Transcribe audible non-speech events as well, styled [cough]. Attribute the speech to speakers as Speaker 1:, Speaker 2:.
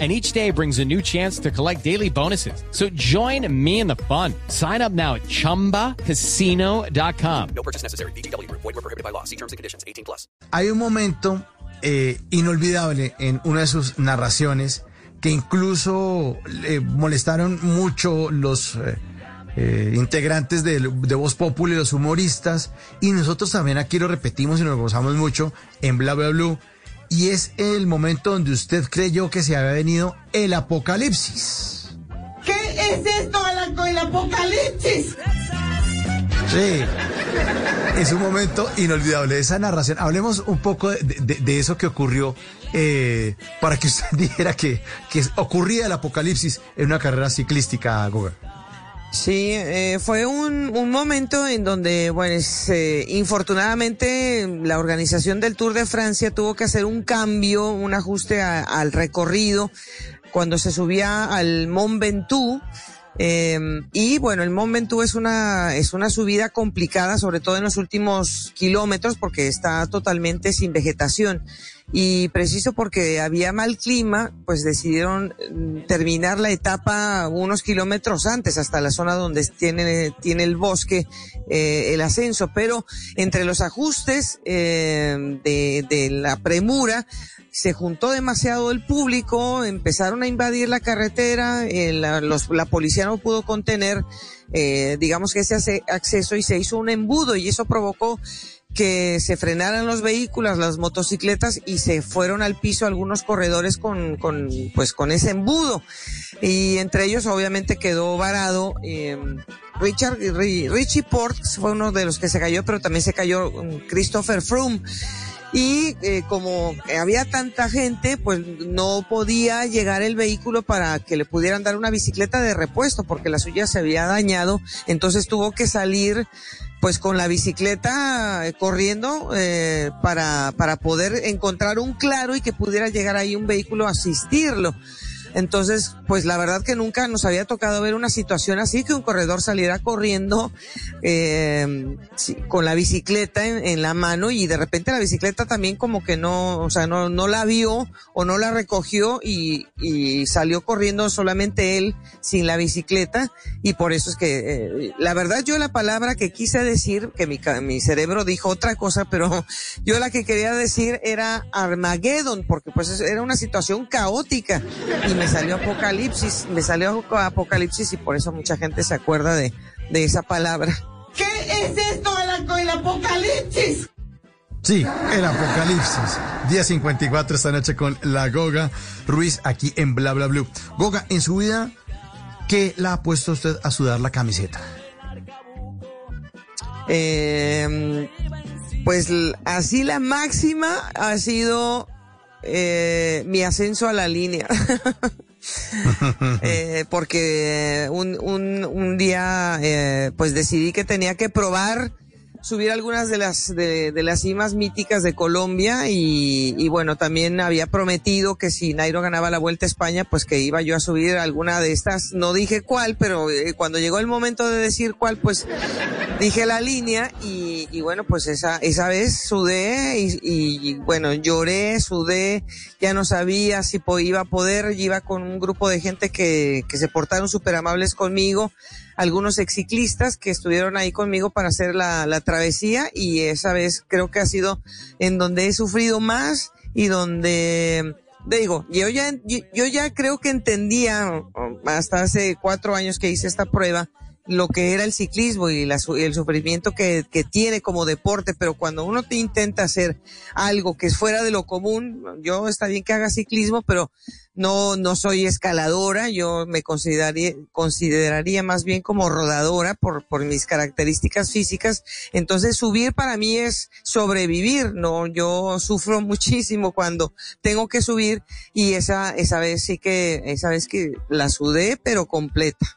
Speaker 1: and each day brings a new chance to collect daily bonuses. So join me in the fun. Sign up now at ChumbaCasino.com.
Speaker 2: No purchase necessary. BGW. Void were prohibited by law. See terms and conditions. 18 plus.
Speaker 3: Hay un momento eh, inolvidable en una de sus narraciones que incluso le molestaron mucho los eh, eh, integrantes de, de Voz Populi, los humoristas, y nosotros también aquí lo repetimos y nos gozamos mucho en Bla Bla Blue y es el momento donde usted creyó que se había venido el apocalipsis.
Speaker 4: ¿Qué es esto el apocalipsis?
Speaker 3: Sí, es un momento inolvidable esa narración. Hablemos un poco de, de, de eso que ocurrió eh, para que usted [laughs] dijera que, que ocurría el apocalipsis en una carrera ciclística, Goga.
Speaker 5: Sí, eh, fue un, un, momento en donde, bueno, eh, infortunadamente la organización del Tour de Francia tuvo que hacer un cambio, un ajuste a, al recorrido cuando se subía al Mont Ventoux. Eh, y bueno, el Mont Ventoux es una, es una subida complicada, sobre todo en los últimos kilómetros, porque está totalmente sin vegetación y preciso porque había mal clima, pues decidieron mm, terminar la etapa unos kilómetros antes, hasta la zona donde tiene, tiene el bosque, eh, el ascenso, pero entre los ajustes eh, de, de la premura, se juntó demasiado el público, empezaron a invadir la carretera, eh, la, los, la policía no pudo contener, eh, digamos que ese acceso y se hizo un embudo y eso provocó que se frenaran los vehículos, las motocicletas y se fueron al piso algunos corredores con, con pues con ese embudo. Y entre ellos obviamente quedó varado eh, Richard Richie Ports fue uno de los que se cayó, pero también se cayó um, Christopher Froome. Y eh, como había tanta gente, pues no podía llegar el vehículo para que le pudieran dar una bicicleta de repuesto porque la suya se había dañado. Entonces tuvo que salir pues con la bicicleta eh, corriendo eh, para, para poder encontrar un claro y que pudiera llegar ahí un vehículo a asistirlo. Entonces, pues la verdad que nunca nos había tocado ver una situación así, que un corredor saliera corriendo eh, con la bicicleta en, la mano y de repente la bicicleta también como que no, o sea, no, la vio o no la recogió y, salió corriendo solamente él sin la bicicleta y por eso es que, eh, la verdad yo la palabra que quise decir, que mi, mi cerebro dijo otra cosa, pero [laughs] yo la que quería decir era Armageddon, porque pues era una situación caótica me salió Apocalipsis, me salió Apocalipsis y por eso mucha gente se acuerda de, de esa palabra.
Speaker 4: ¿Qué es esto el, el Apocalipsis?
Speaker 3: Sí, el Apocalipsis. Día 54 esta noche con la Goga Ruiz aquí en Bla Bla Blue. Goga, en su vida, ¿qué la ha puesto usted a sudar la camiseta?
Speaker 5: Eh, pues así la máxima ha sido eh, mi ascenso a la línea. [laughs] eh, porque un, un, un día eh, pues decidí que tenía que probar subir algunas de las de, las cimas míticas de Colombia y, y, bueno, también había prometido que si Nairo ganaba la Vuelta a España, pues que iba yo a subir alguna de estas. No dije cuál, pero eh, cuando llegó el momento de decir cuál, pues dije la línea y, y bueno, pues esa, esa vez sudé y, y, bueno, lloré, sudé, ya no sabía si iba a poder, iba con un grupo de gente que, que se portaron súper amables conmigo algunos exciclistas que estuvieron ahí conmigo para hacer la, la travesía y esa vez creo que ha sido en donde he sufrido más y donde digo, yo ya, yo ya creo que entendía hasta hace cuatro años que hice esta prueba lo que era el ciclismo y, la, el sufrimiento que, que, tiene como deporte, pero cuando uno te intenta hacer algo que es fuera de lo común, yo está bien que haga ciclismo, pero no, no soy escaladora, yo me consideraría, consideraría más bien como rodadora por, por mis características físicas. Entonces subir para mí es sobrevivir, no, yo sufro [laughs] muchísimo cuando tengo que subir y esa, esa vez sí que, esa vez que la sudé, pero completa.